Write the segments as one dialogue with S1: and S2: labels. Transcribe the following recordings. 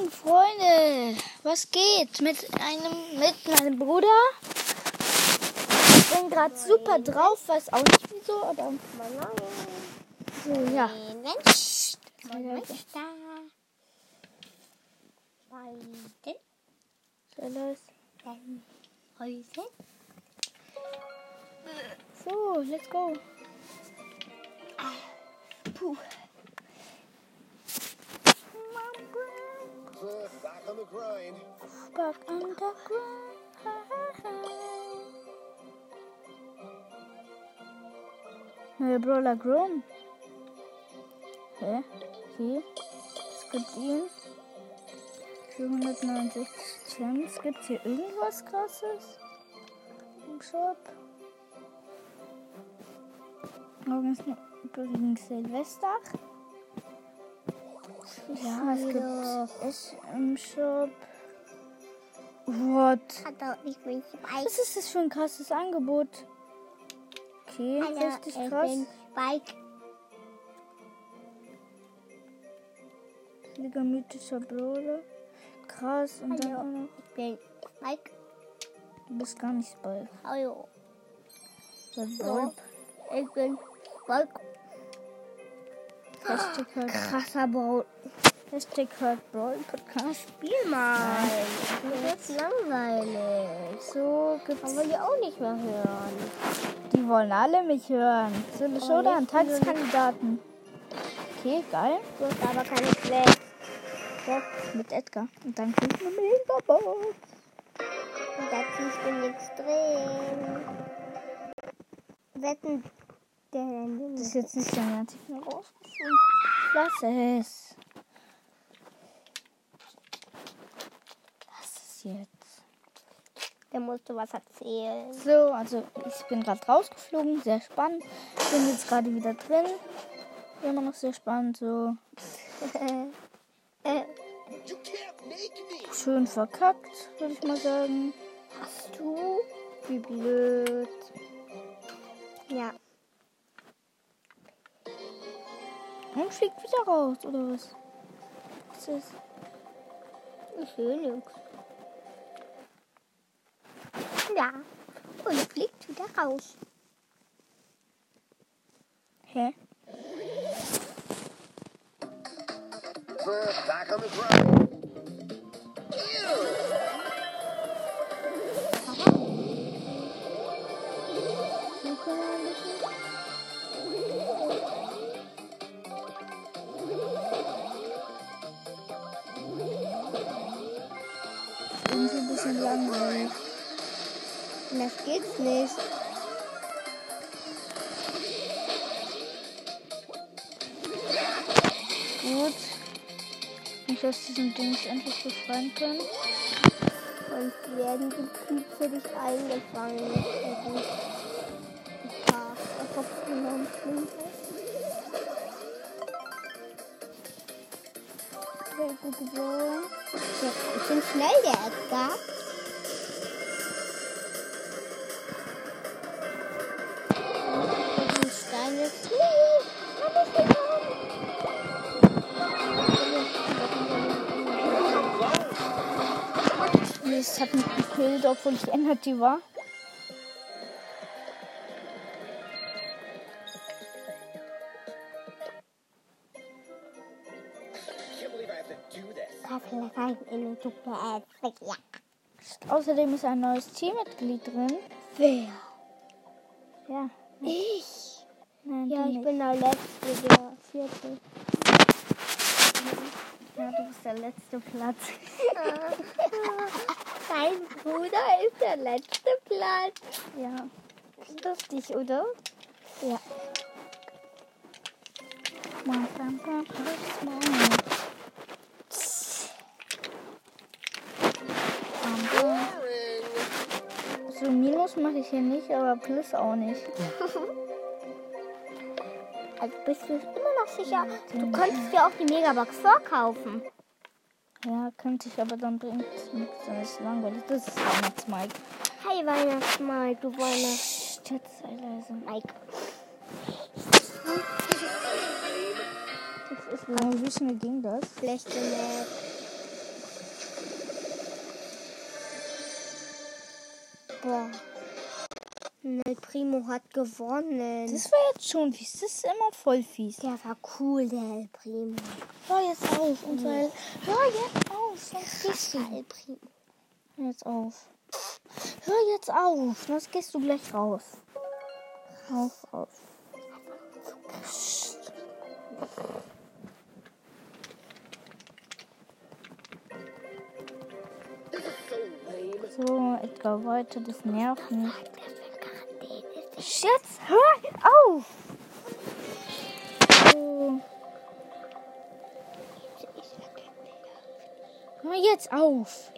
S1: Moin Freunde, was geht mit einem mit meinem Bruder? Ich bin gerade super drauf, weiß auch nicht wieso, aber so ja.
S2: Mensch. Mensch da. Beiden.
S1: So let's go.
S2: Puh.
S3: Back on the grind.
S1: Back on the ground. Neuer Brawler Grom. Hä? Hier. Es gibt ihn. 469 Gems. Gibt hier irgendwas krasses? Im Shop? Morgen ist übrigens Silvester. Ja, es gibt es im Shop. What? Was ist das für ein krasses Angebot? Okay,
S2: Hallo,
S1: richtig
S2: ich
S1: krass.
S2: bin Spike.
S1: Liga mythischer Brawler. Krass. Und dann auch
S2: Hallo,
S1: noch.
S2: ich bin Spike.
S1: Du bist gar nicht bei.
S2: Hallo. So, ich bin Spike.
S1: Hashtag hört,
S2: Krasser Brawl.
S1: Hashtag hört Brawl Podcast.
S2: Spiel mal. Das ist langweilig.
S1: So gibt's.
S2: Aber die auch nicht mehr hören.
S1: Die wollen alle mich hören. Solo Showdown,
S2: jetzt
S1: Tageskandidaten. Okay, geil.
S2: Du hast aber keine Quest.
S1: Doch, mit Edgar. Und dann kriegt man Megabox.
S2: Und da ziehst du nichts drin. Wetten,
S1: Das ist jetzt nicht der Artikel rausgefunden. Lass es. Lass es jetzt.
S2: Der musste was erzählen.
S1: So, also ich bin gerade rausgeflogen, sehr spannend. Bin jetzt gerade wieder drin. Immer noch sehr spannend, so
S2: äh,
S1: schön verkackt, würde ich mal sagen.
S2: hast du?
S1: Wie blöd. Und fliegt wieder raus, oder was? Was ist
S2: Ich will nix. Ja. Und fliegt wieder raus.
S1: Hä?
S3: Back on the.
S1: Irgendwie ein bisschen langweilig.
S2: Das geht's nicht.
S1: Gut. Ich aus diesem Ding endlich befreien können.
S2: Und werden die Typ für dich eingefangen.
S1: Ball.
S2: Ich bin schnell, der Edgar.
S1: Es hat mich gekillt, obwohl ich Energy war.
S3: I can't believe I have to do this.
S2: Dafür rein in den Super Ja.
S1: Außerdem ist ein neues Teammitglied drin.
S2: Wer?
S1: Ja.
S2: Ich.
S1: Nein,
S2: Ja, ich
S1: nicht.
S2: bin der Letzte, der Vierte.
S1: Ja, du bist der letzte Platz.
S2: Dein Bruder ist der letzte Platz.
S1: Ja.
S2: Ist lustig, oder?
S1: Ja. Bam, bam. Bam, bam. So Minus mache ich hier nicht, aber Plus auch nicht.
S2: Also bist du immer noch sicher? Du könntest dir auch die Megabox verkaufen.
S1: Ja, könnte ich, aber dann bringt es nichts, dann ist es langweilig. Das ist Weihnachtsmike.
S2: Hi Weihnachtsmike, du Weihnachts...
S1: Jetzt sei leise,
S2: Mike.
S1: Das ist lang. Aber wie schnell ging das?
S2: Schlechte Map. Boah. El Primo hat gewonnen.
S1: Das war jetzt schon fies. Das ist immer voll fies.
S2: der war cool, der El Primo.
S1: Hör jetzt auf. Und so, hör jetzt auf. Sonst gehst du.
S2: El Primo.
S1: Hör jetzt auf. Hör jetzt auf. Sonst gehst du gleich raus. Auf, auf.
S3: So,
S1: Edgar weiter. Das nervt mich. Jetzt hör auf. So. Hör jetzt auf.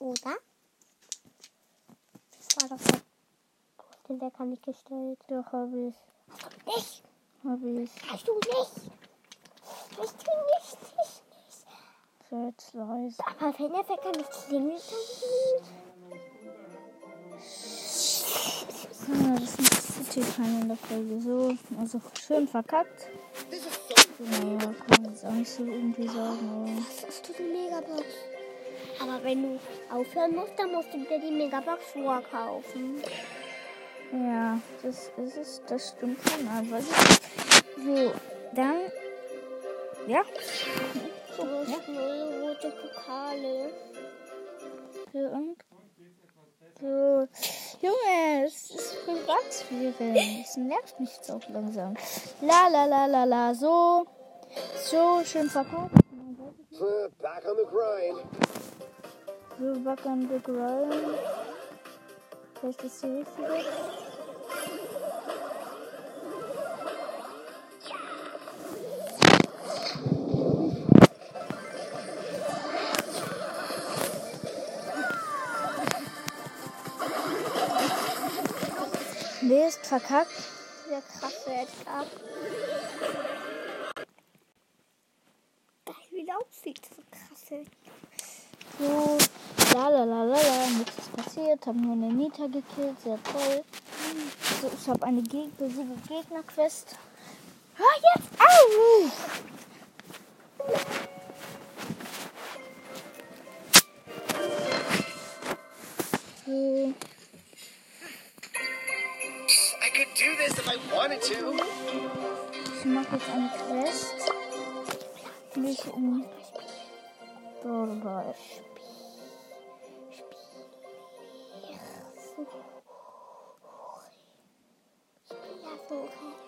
S2: Oder? Das war doch. Du hast den Wecker nicht gestellt.
S1: Doch, hab ich.
S2: Nicht!
S1: Hab ich.
S2: Hast du nicht! Hast du nicht! nicht, nicht.
S1: So, jetzt leise.
S2: Aber wenn der Wecker nicht klingelt, dann
S1: Ja, das ist City-Time in der Folge. So, also schön verkackt. Naja, kann man jetzt auch nicht so irgendwie sagen.
S2: Was hast du die Megabox? Aber wenn du aufhören musst, dann musst du dir die Megabox vorkaufen.
S1: Aber ja, das ist es. Das stimmt schon. Aber so, dann. Ja.
S2: Du hast null rote Pokale.
S1: So, und. So. Junge, es ist Privatsphäre. Es nervt mich jetzt auch langsam. La la la la la. So. So, schön verkauft.
S3: Back on the grind.
S1: So, back on the grind. Vielleicht ist die richtige. Wer ist verkackt?
S2: Der krasse Edgar. Geil, wie der aussieht. So krasse.
S1: So, la la la la la, nichts ist passiert, haben nur eine Nita gekillt, sehr toll. So, ich habe eine Geg besiege Gegnerquest. Hör jetzt auf! So,
S3: I could do this if I wanted to.
S1: ich mache jetzt eine Quest. Mich um Bürger.
S2: Ja, so. okay.
S3: Can't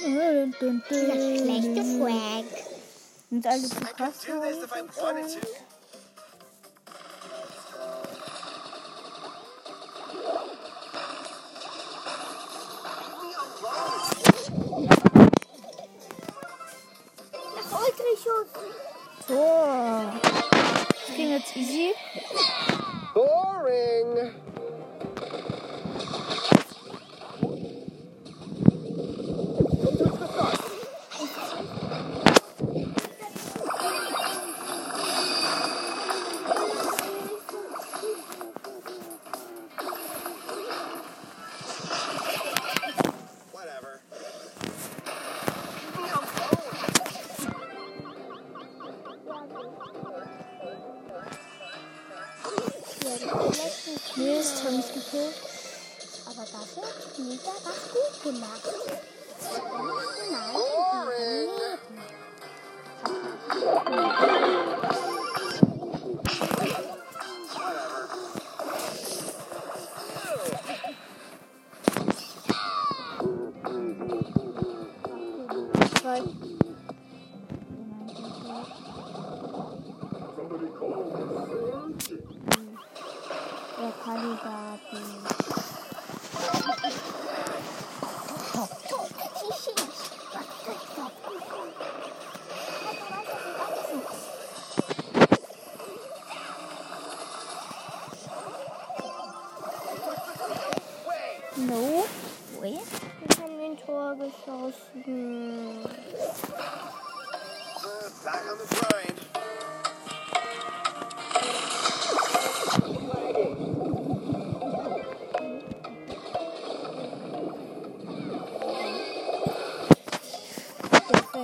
S1: Das schlechte dun.
S2: Frank.
S1: Und alle
S3: I could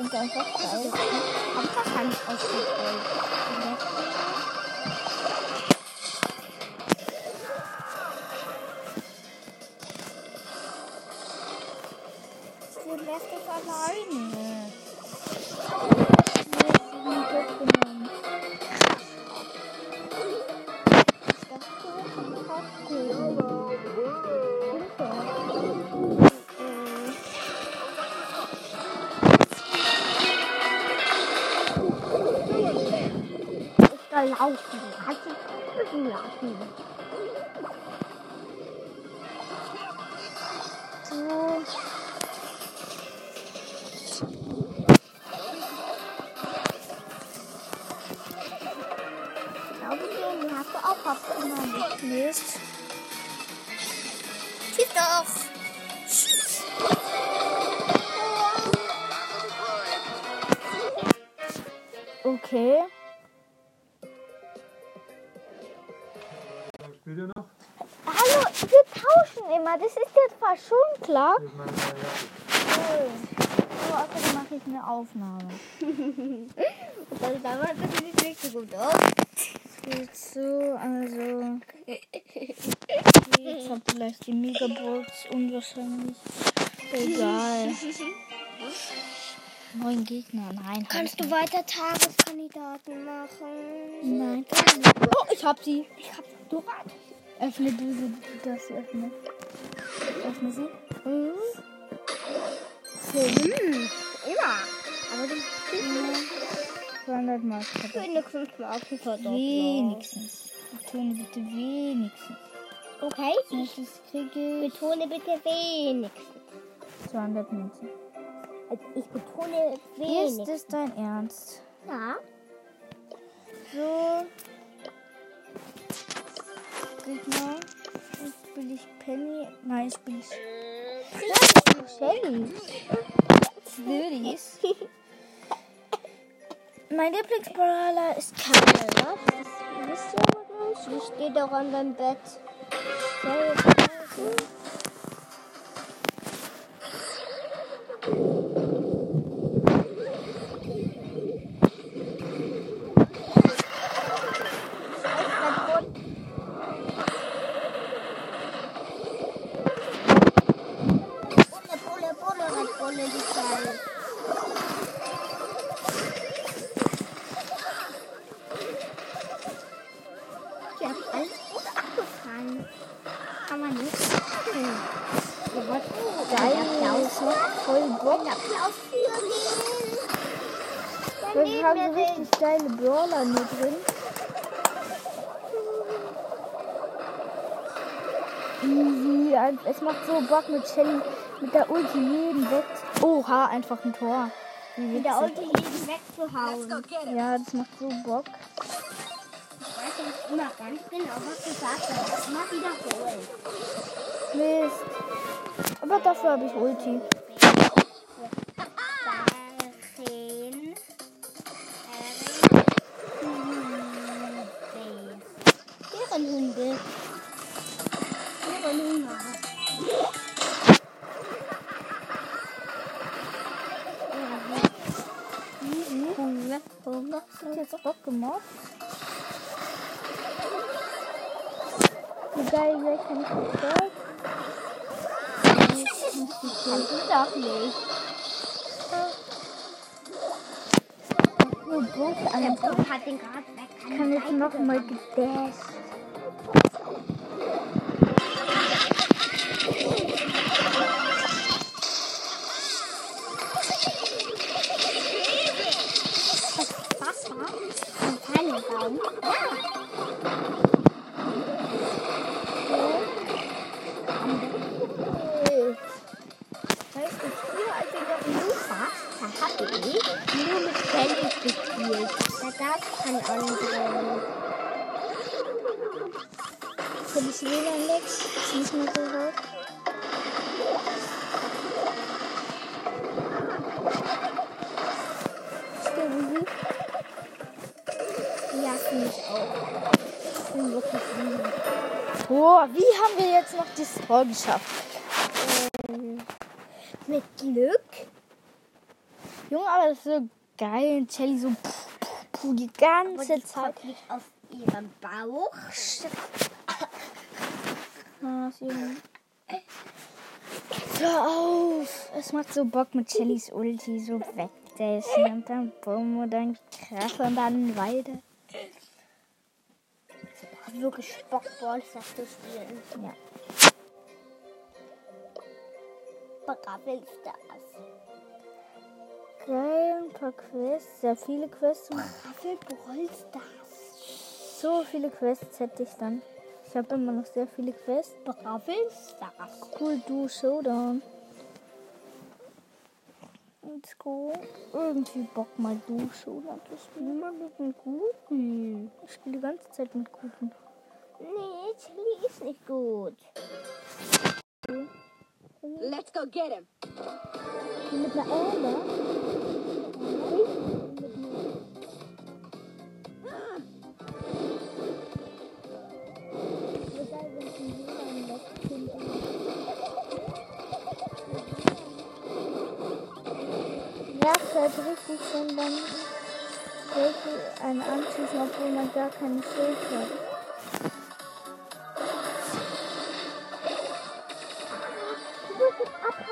S1: Der fängt einfach geil. Hab das Hand ausgestellt. Du lässt es alleine.
S2: Laufen. Kannst du lassen?
S1: So.
S2: Ich glaube, den hast du auch abgenommen.
S1: Mist. Schieß doch! Okay. Das ist jetzt fast schon klar.
S4: Ist meine Jacke.
S1: So, außerdem mache ich eine Aufnahme.
S2: Das damals das sieht nicht so gut aus.
S1: Geht so, also. Jetzt habt vielleicht die Megabox unwahrscheinlich. Egal. Neun Gegner, nein.
S2: Kannst
S1: ich
S2: du
S1: nicht.
S2: weiter Tageskandidaten machen?
S1: Nein, kann nicht. Oh, ich hab sie. Ich hab sie. Du Öffne du sie, du darfst sie öffnen. Öffne sie.
S2: Mhm.
S1: Fünf.
S2: Hm, immer. Aber du
S1: 200 Mark.
S2: wenigstens mal
S1: Wenigstens. Betone bitte wenigstens.
S2: Okay?
S1: Nächstes kriege ich
S2: Betone bitte wenigstens.
S1: 200 Münzen.
S2: Also ich betone
S1: Ist
S2: wenigstens.
S1: es dein Ernst?
S2: Ja.
S1: So. Gegner. Jetzt spiele ich Penny. Nein, spiele ich. Shelly. Würdis. Mein Lieblingsbrawler ist Carla. Das wisst ihr aber gleich.
S2: Sie steht auch an deinem Bett. Bulle,
S1: Es macht so Bock mit Shelly, mit der Ulti jeden weg. Oha, einfach ein Tor. Wie
S2: Mit der. Ulti jeden wegzuhauen.
S1: Ja, das macht so Bock.
S2: Ich weiß nicht immer ganz genau, was du sagst. aber das Mal wiederholen.
S1: Mist. Aber dafür habe ich Ulti. Jetzt Bock gemacht. geil, wer kann ich das?
S2: Kannst du doch nicht.
S1: Nur Boss,
S2: Der
S1: Alter.
S2: Boss hat den gerade weg.
S1: Kann jetzt noch mal gedasht.
S2: Gespielt. Da es kein anderen.
S1: Finde ich wieder nix. Ist nicht mehr so hoch. Ist der Musik?
S2: Ja, finde ich auch. Ich bin wirklich lieb.
S1: Boah, wie haben wir jetzt noch das Tor geschafft?
S2: Ähm, mit Glück.
S1: Junge, aber das ist so geil. Und Shelly so puh, puh, die ganze
S2: die
S1: Zeit.
S2: Liegt auf ihrem Bauch.
S1: Hör auf! Es macht so Bock mit Shellys Ulti so wegdashen und dann bumm und dann krach und dann weiter.
S2: Hat wirklich Bock, Ballstars zu spielen.
S1: Ja.
S2: Brabbelstars.
S1: Geil, ein paar Quests, sehr viele Quests.
S2: Brabbel Ballstars.
S1: So viele Quests hätte ich dann. Ich habe immer noch sehr viele Quests.
S2: Brabbelstars.
S1: Cool, du Showdown. Let's go. Irgendwie Bock mal du Showdown zu spielen. Mal mit einem Guten. Ich spiele die ganze Zeit mit Guten.
S2: Nee, Chili ist nicht gut.
S3: Let's go get him.
S1: Mit einer halt richtig schön dann einen anschießen, obwohl man gar keine Schild hat.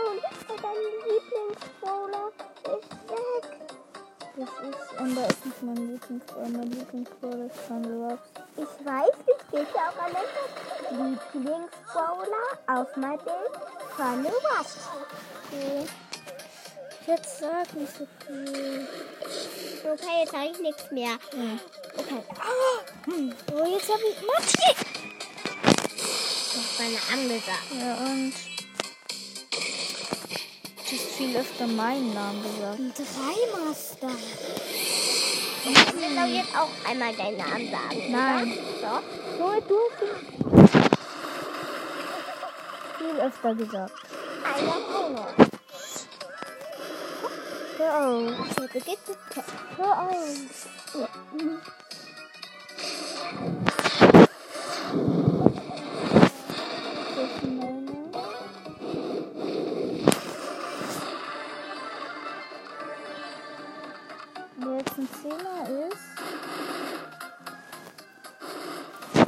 S2: Weil dein Lieblingsbowler ist weg.
S1: Das ist, und da ist nicht mein Lieblingsball. Mein Lieblingsball ist Thunder Rocks.
S2: Ich weiß, es steht ja auch an der Lieblingsbowler auf mein Bild von was.
S1: Okay. Jetzt sag nicht so viel.
S2: Okay, jetzt sage ich nichts mehr.
S1: Ja.
S2: Okay.
S1: Oh, jetzt hab ich Maxi!
S2: Das war eine angesagt.
S1: Ja, und. Hast viel öfter meinen Namen gesagt.
S2: Drei Master. Ich will doch jetzt auch einmal deinen Namen sagen.
S1: Nein.
S2: Oder? Doch.
S1: Junge, du viel, öfter gesagt.
S2: Einer noch.
S1: Hör auf. Hör auf. Zehner ist,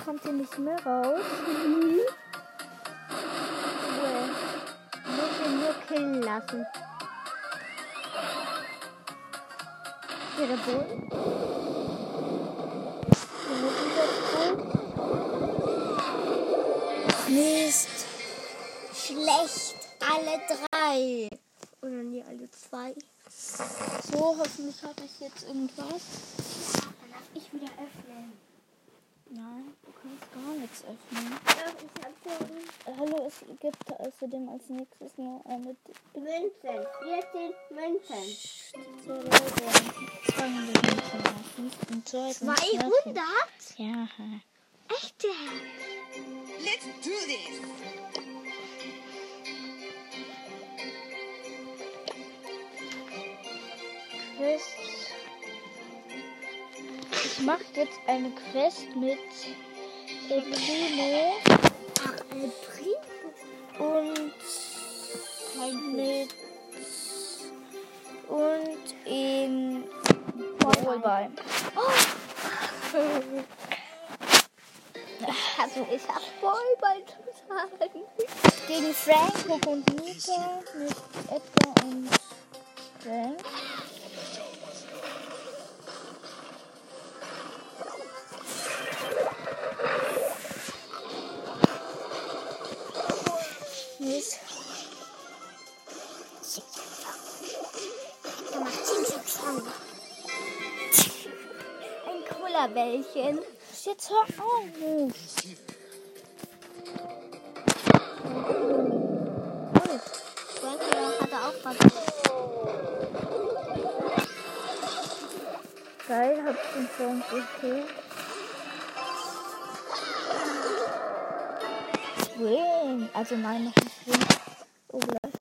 S1: kommt hier nicht mehr raus.
S2: Muss ihn nur killen lassen. Hier der Boden.
S1: Mist.
S2: Schlecht. Alle drei. Oder nie alle zwei.
S1: So, hoffentlich habe ich jetzt irgendwas.
S2: Dann darf ich wieder öffnen.
S1: Nein, du kannst gar nichts öffnen.
S2: Ja, ich hab schon
S1: Hallo, es gibt außerdem als nächstes nur eine
S2: Münzen. 14 Münzen.
S1: 200 Münzen. Und zweitens
S2: 200?
S1: Ja.
S2: Echt jetzt?
S3: Let's do this.
S1: Ich mache jetzt eine Quest mit El Primo
S2: Ach, ein Brief.
S1: und mit und in Ballball.
S2: Also ich hab voll bald zu sagen.
S1: Gegen Frank, und Luca mit Edgar und Frank.
S2: Cola-Bällchen.
S1: Jetzt hör auf.
S2: Frank hatte auch was.
S1: Geil, hab den Frank gekillt. Win. Also nein, noch nicht